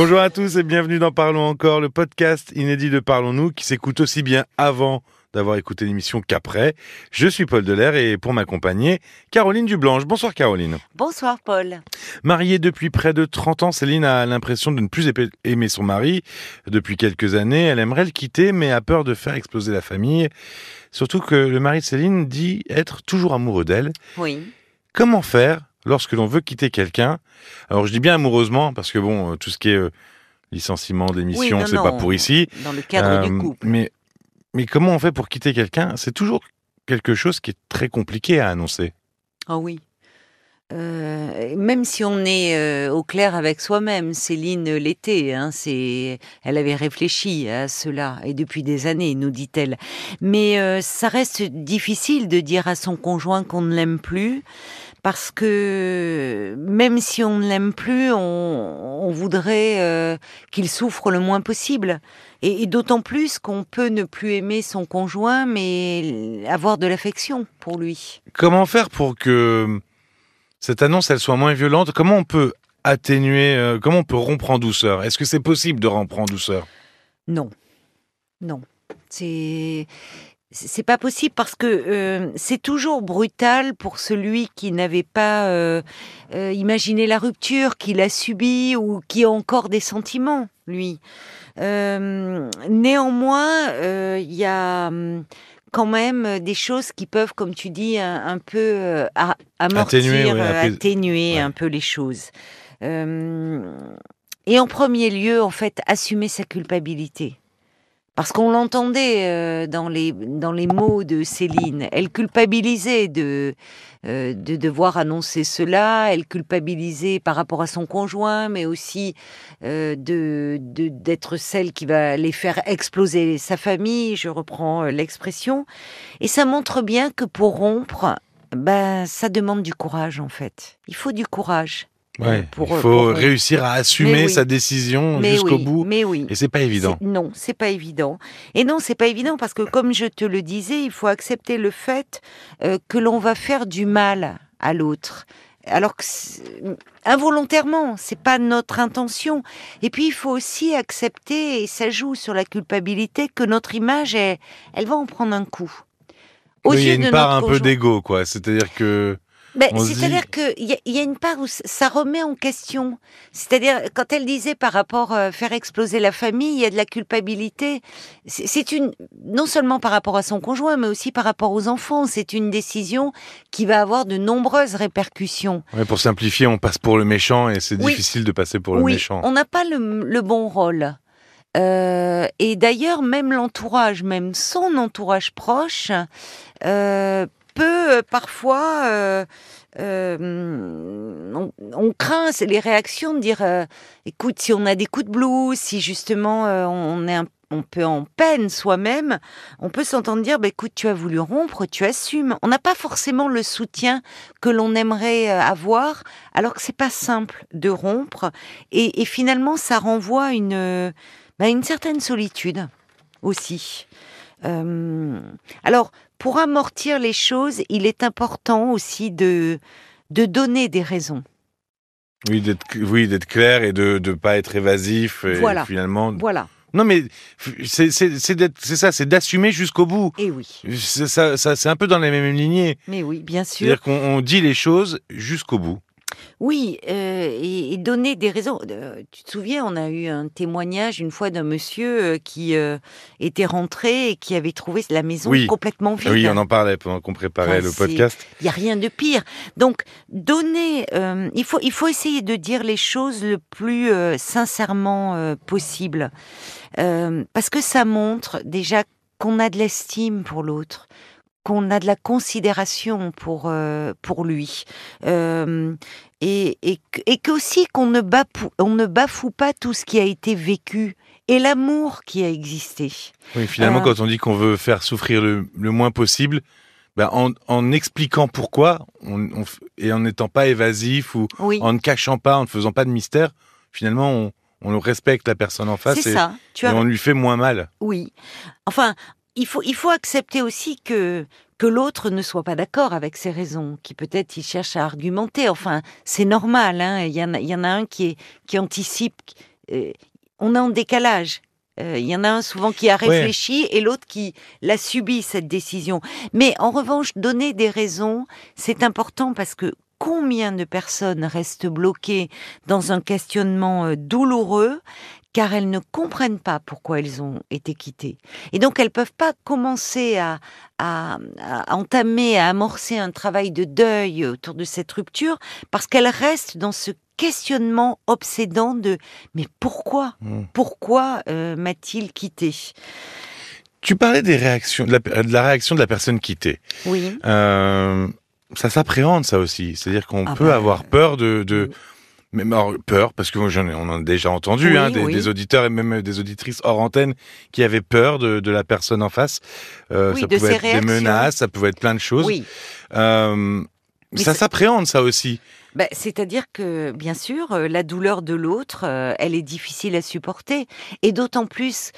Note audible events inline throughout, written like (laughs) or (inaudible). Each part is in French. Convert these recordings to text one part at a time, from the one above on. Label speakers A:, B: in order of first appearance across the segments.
A: Bonjour à tous et bienvenue dans Parlons encore, le podcast inédit de Parlons-nous qui s'écoute aussi bien avant d'avoir écouté l'émission qu'après. Je suis Paul Delair et pour m'accompagner, Caroline Dublanche. Bonsoir Caroline.
B: Bonsoir Paul.
A: Mariée depuis près de 30 ans, Céline a l'impression de ne plus aimer son mari. Depuis quelques années, elle aimerait le quitter mais a peur de faire exploser la famille. Surtout que le mari de Céline dit être toujours amoureux d'elle.
B: Oui.
A: Comment faire lorsque l'on veut quitter quelqu'un Alors je dis bien amoureusement parce que bon, tout ce qui est euh, licenciement d'émission, c'est pas pour ici.
B: Dans le cadre du euh, couple.
A: Mais mais comment on fait pour quitter quelqu'un? C'est toujours quelque chose qui est très compliqué à annoncer.
B: Ah oui. Euh, même si on est euh, au clair avec soi-même, Céline l'était, hein, c'est, elle avait réfléchi à cela et depuis des années, nous dit-elle. Mais euh, ça reste difficile de dire à son conjoint qu'on ne l'aime plus, parce que même si on ne l'aime plus, on, voudrait qu'il souffre le moins possible. Et, d'autant plus qu'on peut ne plus aimer son conjoint, mais avoir de l'affection pour lui.
A: Comment faire pour que cette annonce elle soit moins violente? Comment on peut atténuer euh, Comment on peut rompre en douceur? Est-ce que c'est possible de rompre en douceur?
B: Non, non. C'est c'est pas possible parce que euh, c'est toujours brutal pour celui qui n'avait pas euh, imaginé la rupture, qui l'a subie ou qui a encore des sentiments, lui. Euh, néanmoins, euh, il y a hum, quand même des choses qui peuvent, comme tu dis, un, peu euh, amortir, atténuer, un peu les choses. et en premier lieu, en fait, assumer sa culpabilité. Parce qu'on l'entendait euh, dans, les, dans les mots de Céline. Elle culpabilisait de, euh, de devoir annoncer cela, elle culpabilisait par rapport à son conjoint, mais aussi euh, de d'être celle qui va les faire exploser sa famille, je reprends l'expression. Et ça montre bien que pour rompre, ben, ça demande du courage en fait. Il faut du courage.
A: Ouais, il faut réussir à assumer sa décision jusqu'au bout.
B: Mais oui.
A: Et c'est pas évident.
B: Non, c'est pas évident. Et non, c'est pas évident parce que, comme je te le disais, il faut accepter le fait euh, que l'on va faire du mal à l'autre. Alors que involontairement, c'est pas notre intention. Et puis il faut aussi accepter, et ça joue sur la culpabilité, que notre image, elle, elle va en prendre un coup.
A: il y a une part un peu d'ego, quoi. C'est-à-dire que
B: ben, c'est-à-dire qu'il y, y, a une part où ça remet en question. C'est-à-dire, quand elle disait par rapport à euh, faire exploser la famille, il y a de la culpabilité. C'est une, non seulement par rapport à son conjoint, mais aussi par rapport aux enfants. C'est une décision qui va avoir de nombreuses répercussions.
A: Ouais, pour simplifier, on passe pour le méchant et c'est difficile de passer pour le
B: oui,
A: méchant.
B: On n'a pas le, le, bon rôle. Euh, et d'ailleurs, même l'entourage, même son entourage proche, euh, euh, parfois, euh, euh, on, craint c'est les réactions de dire, écoute, si on a des coups de blues, si justement on est un on peut en peine soi-même, on peut s'entendre dire, bah, écoute, tu as voulu rompre, tu assumes. On n'a pas forcément le soutien que l'on aimerait avoir, alors que c'est pas simple de rompre. Et, finalement, ça renvoie une, bah, une certaine solitude aussi. Alors, pour amortir les choses, il est important aussi de, de donner des raisons.
A: Oui, d'être oui, clair et de ne pas être évasif. Et
B: voilà.
A: Finalement.
B: Voilà.
A: Non, mais c'est ça, c'est d'assumer jusqu'au bout.
B: Et oui.
A: Ça, ça c'est un peu dans la même lignée.
B: Mais oui, bien sûr.
A: C'est-à-dire qu'on dit les choses jusqu'au bout.
B: Oui, euh, et, donner des raisons. Euh, tu te souviens, on a eu un témoignage une fois d'un monsieur euh, qui était rentré et qui avait trouvé la maison complètement vide.
A: Oui, on en parlait pendant qu'on préparait le podcast.
B: Il n'y a rien de pire. Donc, donner, il, faut, il faut essayer de dire les choses le plus sincèrement possible. parce que ça montre déjà qu'on a de l'estime pour l'autre, qu'on a de la considération pour euh, pour lui euh, et, et, et qu'aussi qu'on ne bafoue, on ne bafoue pas tout ce qui a été vécu et l'amour qui a existé.
A: Oui, finalement, euh, quand on dit qu'on veut faire souffrir le, moins possible, ben en, en, expliquant pourquoi on, et en n'étant pas évasif ou en ne cachant pas, en ne faisant pas de mystère, finalement, on, on respecte la personne en face et, ça. Tu et on lui fait moins mal.
B: Oui. Enfin, il faut, il faut accepter aussi que, que l'autre ne soit pas d'accord avec ses raisons, qui peut-être il cherche à argumenter. Enfin, c'est normal. Hein. Il, y en a, il y en a un qui, est, qui anticipe on est en décalage. Il y en a un souvent qui a réfléchi et l'autre qui l'a subi cette décision. Mais en revanche, donner des raisons, c'est important parce que combien de personnes restent bloquées dans un questionnement douloureux car elles ne comprennent pas pourquoi elles ont été quittées. Et donc elles peuvent pas commencer à, entamer, à amorcer un travail de deuil autour de cette rupture, parce qu'elles restent dans ce questionnement obsédant de mais pourquoi? Mmh. Pourquoi euh, m'a-t-il quitté?
A: Tu parlais des réactions, de la, réaction de la personne quittée.
B: Oui.
A: Euh, ça s'appréhende ça aussi, c'est-à-dire qu'on ah peut bah, avoir peur de, de mais peur, parce que j'en ai, on en a déjà entendu, hein, des, auditeurs et même des auditrices hors antenne qui avaient peur de, de la personne en face. Euh, ça pouvait être des menaces, ça pouvait être plein de choses. Euh, ça s'appréhende, ça aussi.
B: Bah, C'est-à-dire que, bien sûr, euh, la douleur de l'autre, euh, elle est difficile à supporter. Et d'autant plus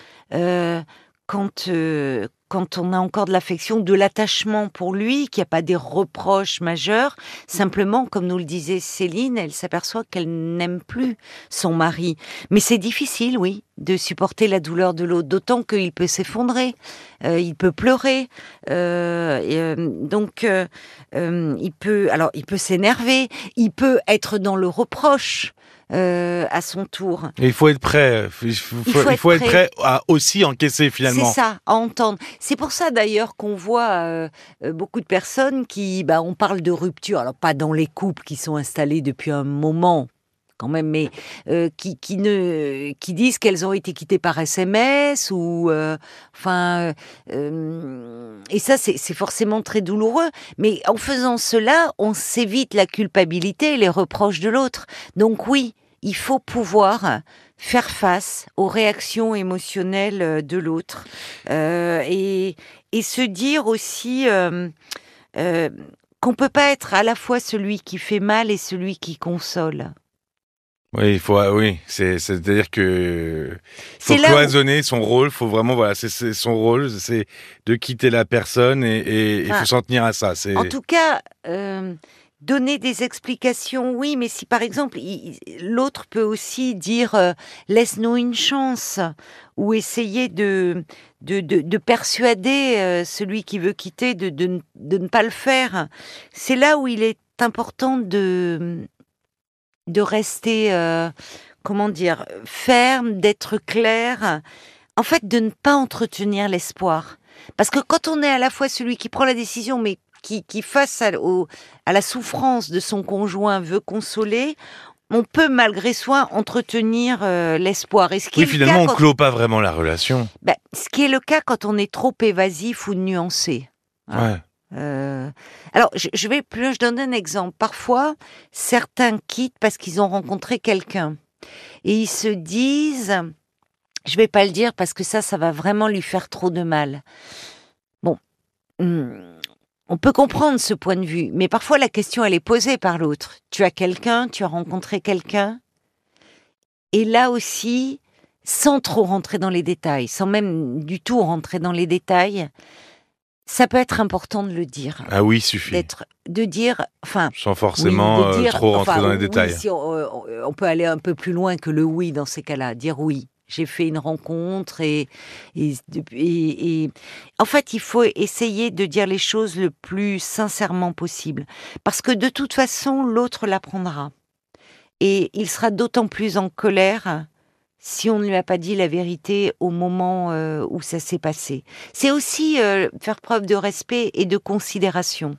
B: euh, quand, quand on a encore de l'affection, de l'attachement pour lui, qu'il n'y a pas des reproches majeurs, simplement, comme nous le disait Céline, elle s'aperçoit qu'elle n'aime plus son mari. Mais c'est difficile, oui, de supporter la douleur de l'autre, d'autant qu'il peut s'effondrer, euh, il peut pleurer, euh, donc il peut, alors il peut s'énerver, il peut être dans le reproche. Euh, à son tour.
A: il faut être prêt. Il faut, être, prêt. à aussi encaisser finalement.
B: C'est ça, à entendre. C'est pour ça d'ailleurs qu'on voit euh, euh, beaucoup de personnes qui, bah, on parle de rupture. Alors pas dans les couples qui sont installés depuis un moment quand même, mais qui, qui, ne, qui disent qu'elles ont été quittées par SMS ou, enfin, et ça c'est forcément très douloureux. Mais en faisant cela, on s'évite la culpabilité et les reproches de l'autre. Donc oui, il faut pouvoir faire face aux réactions émotionnelles euh, de l'autre euh, et, se dire aussi euh, euh, qu'on peut pas être à la fois celui qui fait mal et celui qui console.
A: Oui, il faut, ah oui, c'est, c'est-à-dire que faut cloisonner son rôle. Faut vraiment, voilà, c'est, son rôle, c'est de quitter la personne et il faut s'en tenir à ça.
B: En tout cas, donner des explications, oui, mais si par exemple l'autre peut aussi dire euh, laisse-nous une chance ou essayer de de, de, persuader euh, celui qui veut quitter de, de, ne pas le faire, c'est là où il est important de de rester euh, comment dire ferme, d'être clair, en fait de ne pas entretenir l'espoir. Parce que quand on est à la fois celui qui prend la décision, mais qui, face à, à, la souffrance de son conjoint, veut consoler, on peut malgré soi entretenir euh, l'espoir.
A: Et ce qui oui, finalement, on ne clôt pas vraiment la relation.
B: Ben, ce qui est le cas quand on est trop évasif ou nuancé.
A: Hein. Ouais.
B: Euh, alors, je, vais plus, je donne un exemple. Parfois, certains quittent parce qu'ils ont rencontré quelqu'un et ils se disent, je vais pas le dire parce que ça, ça va vraiment lui faire trop de mal. Bon, hmm, on peut comprendre ce point de vue, mais parfois la question elle est posée par l'autre. Tu as quelqu'un, tu as rencontré quelqu'un, et là aussi, sans trop rentrer dans les détails, sans même du tout rentrer dans les détails, ça peut être important de le dire.
A: Ah oui, suffit.
B: D'être, de dire, enfin,
A: sans forcément euh, trop rentrer dans les détails.
B: Euh, on, peut aller un peu plus loin que le oui dans ces cas-là, dire oui j'ai fait une rencontre et, et, en fait, il faut essayer de dire les choses le plus sincèrement possible. Parce que de toute façon, l'autre l'apprendra. Et il sera d'autant plus en colère si on ne lui a pas dit la vérité au moment euh, où ça s'est passé. C'est aussi euh, faire preuve de respect et de considération.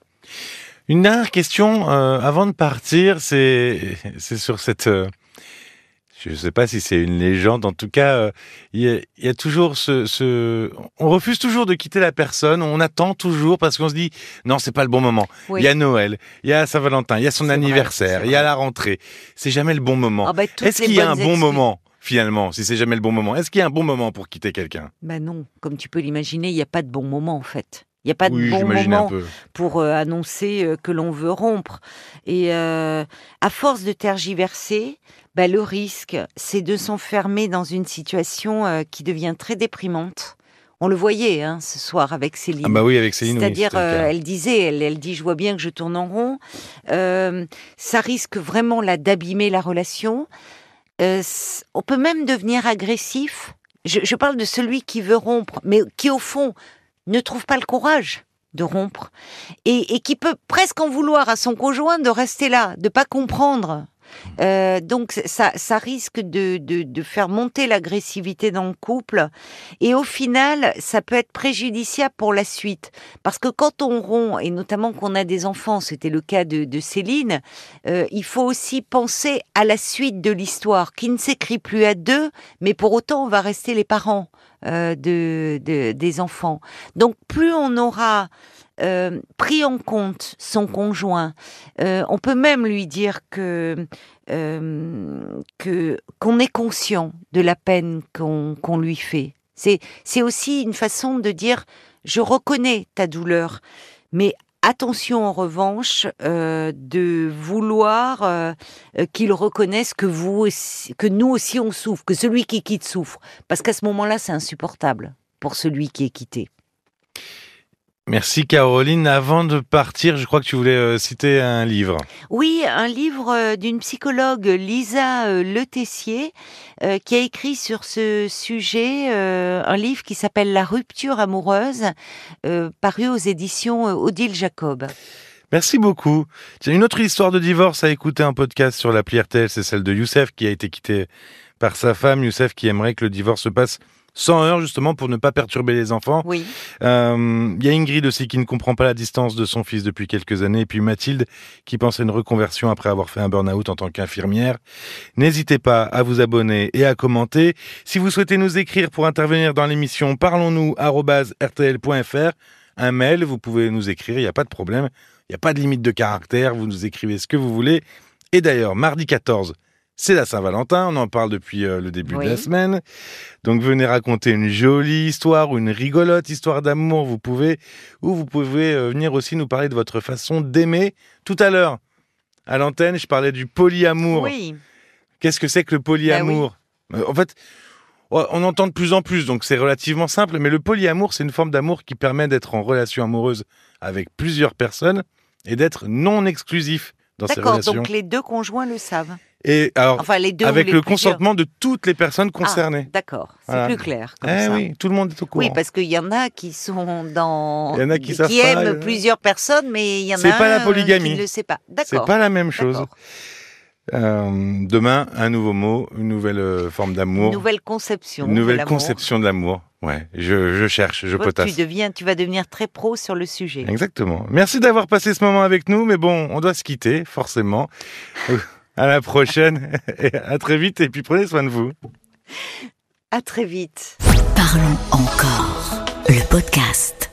A: Une dernière question euh, avant de partir, c'est sur cette je ne sais pas si c'est une légende. En tout cas, il y, a toujours ce, on refuse toujours de quitter la personne. On attend toujours parce qu'on se dit non, c'est pas le bon moment. Il y a Noël, il y a Saint-Valentin, il y a son anniversaire, il y a la rentrée. C'est jamais le bon moment. Ah bah, Est-ce qu'il y a un bon moment finalement, si c'est jamais le bon moment Est-ce qu'il y a un bon moment pour quitter quelqu'un?
B: Ben non, comme tu peux l'imaginer, il n'y a pas de bon moment en fait. Il n'y a pas de bon moment pour euh, annoncer euh, que l'on veut rompre. Et à force de tergiverser, bah, le risque, c'est de s'enfermer dans une situation euh, qui devient très déprimante. On le voyait hein, ce soir avec Céline.
A: Ah bah oui, avec Céline.
B: C'est-à-dire, euh, elle disait, elle, elle, dit, je vois bien que je tourne en rond. Euh, ça risque vraiment là d'abîmer la relation. Euh, on peut même devenir agressif. Je, parle de celui qui veut rompre, mais qui au fond ne trouve pas le courage de rompre et, et qui peut presque en vouloir à son conjoint de rester là, de pas comprendre euh, donc ça, risque de, faire monter l'agressivité dans le couple et au final, ça peut être préjudiciable pour la suite. Parce que quand on rompt, et notamment qu'on a des enfants, c'était le cas de, Céline, euh, il faut aussi penser à la suite de l'histoire, qui ne s'écrit plus à deux, mais pour autant on va rester les parents euh, de, des enfants. Donc plus on aura euh, pris en compte son conjoint. Euh, on peut même lui dire que euh, que qu'on est conscient de la peine qu'on lui fait. C'est aussi une façon de dire je reconnais ta douleur, mais attention en revanche de vouloir qu'il reconnaisse que vous que nous aussi on souffre, que celui qui quitte souffre, parce qu'à ce moment-là c'est insupportable pour celui qui est quitté.
A: Merci Caroline. Avant de partir, je crois que tu voulais euh, citer un livre.
B: Oui, un livre euh, d'une psychologue, Lisa euh, Le Tessier, qui a écrit sur ce sujet un livre qui s'appelle La rupture amoureuse, paru aux éditions Odile Jacob.
A: Merci beaucoup. J'ai une autre histoire de divorce à écouter un podcast sur l'appli RTL, c'est celle de Youssef qui a été quitté par sa femme. Youssef qui aimerait que le divorce se passe sans heure justement pour ne pas perturber les enfants.
B: Oui.
A: Euh, il y a Ingrid aussi qui ne comprend pas la distance de son fils depuis quelques années, et puis Mathilde qui pense à une reconversion après avoir fait un burn-out en tant qu'infirmière. N'hésitez pas à vous abonner et à commenter. Si vous souhaitez nous écrire pour intervenir dans l'émission, parlons-nous rtl.fr. Un mail, vous pouvez nous écrire, il n'y a pas de problème. Il n'y a pas de limite de caractère, vous nous écrivez ce que vous voulez. Et d'ailleurs, mardi 14, c'est la Saint-Valentin, on en parle depuis euh, le début de la semaine. Donc venez raconter une jolie histoire ou une rigolote histoire d'amour, vous pouvez, ou vous pouvez euh, venir aussi nous parler de votre façon d'aimer. Tout à l'heure, à l'antenne, je parlais du polyamour.
B: Oui.
A: Qu'est-ce que c'est que le polyamour? Ben euh, En fait, on entend de plus en plus, donc c'est relativement simple, mais le polyamour, c'est une forme d'amour qui permet d'être en relation amoureuse avec plusieurs personnes et d'être non exclusif dans ces relations.
B: D'accord, donc les deux conjoints le savent.
A: Et alors, avec le consentement de toutes les personnes ah, concernées.
B: D'accord, c'est plus clair. Comme
A: eh oui, tout le monde est au courant.
B: Oui, parce qu'il y en a qui sont dans, il y en a qui, aiment euh, plusieurs personnes, mais il y en a
A: pas la polygamie.
B: qui ne le sait pas. D'accord.
A: C'est pas la même chose. Euh, demain, un nouveau mot, une nouvelle euh, forme d'amour. Une
B: nouvelle conception.
A: Une nouvelle conception de l'amour. Ouais, je, je, cherche, je potasse.
B: Tu deviens, tu vas devenir très pro sur le sujet.
A: Exactement. Merci d'avoir passé ce moment avec nous, mais bon, on doit se quitter, forcément. (laughs) À la prochaine. (laughs) Et à très vite. Et puis prenez soin de vous.
B: À très vite.
C: Parlons encore. Le podcast.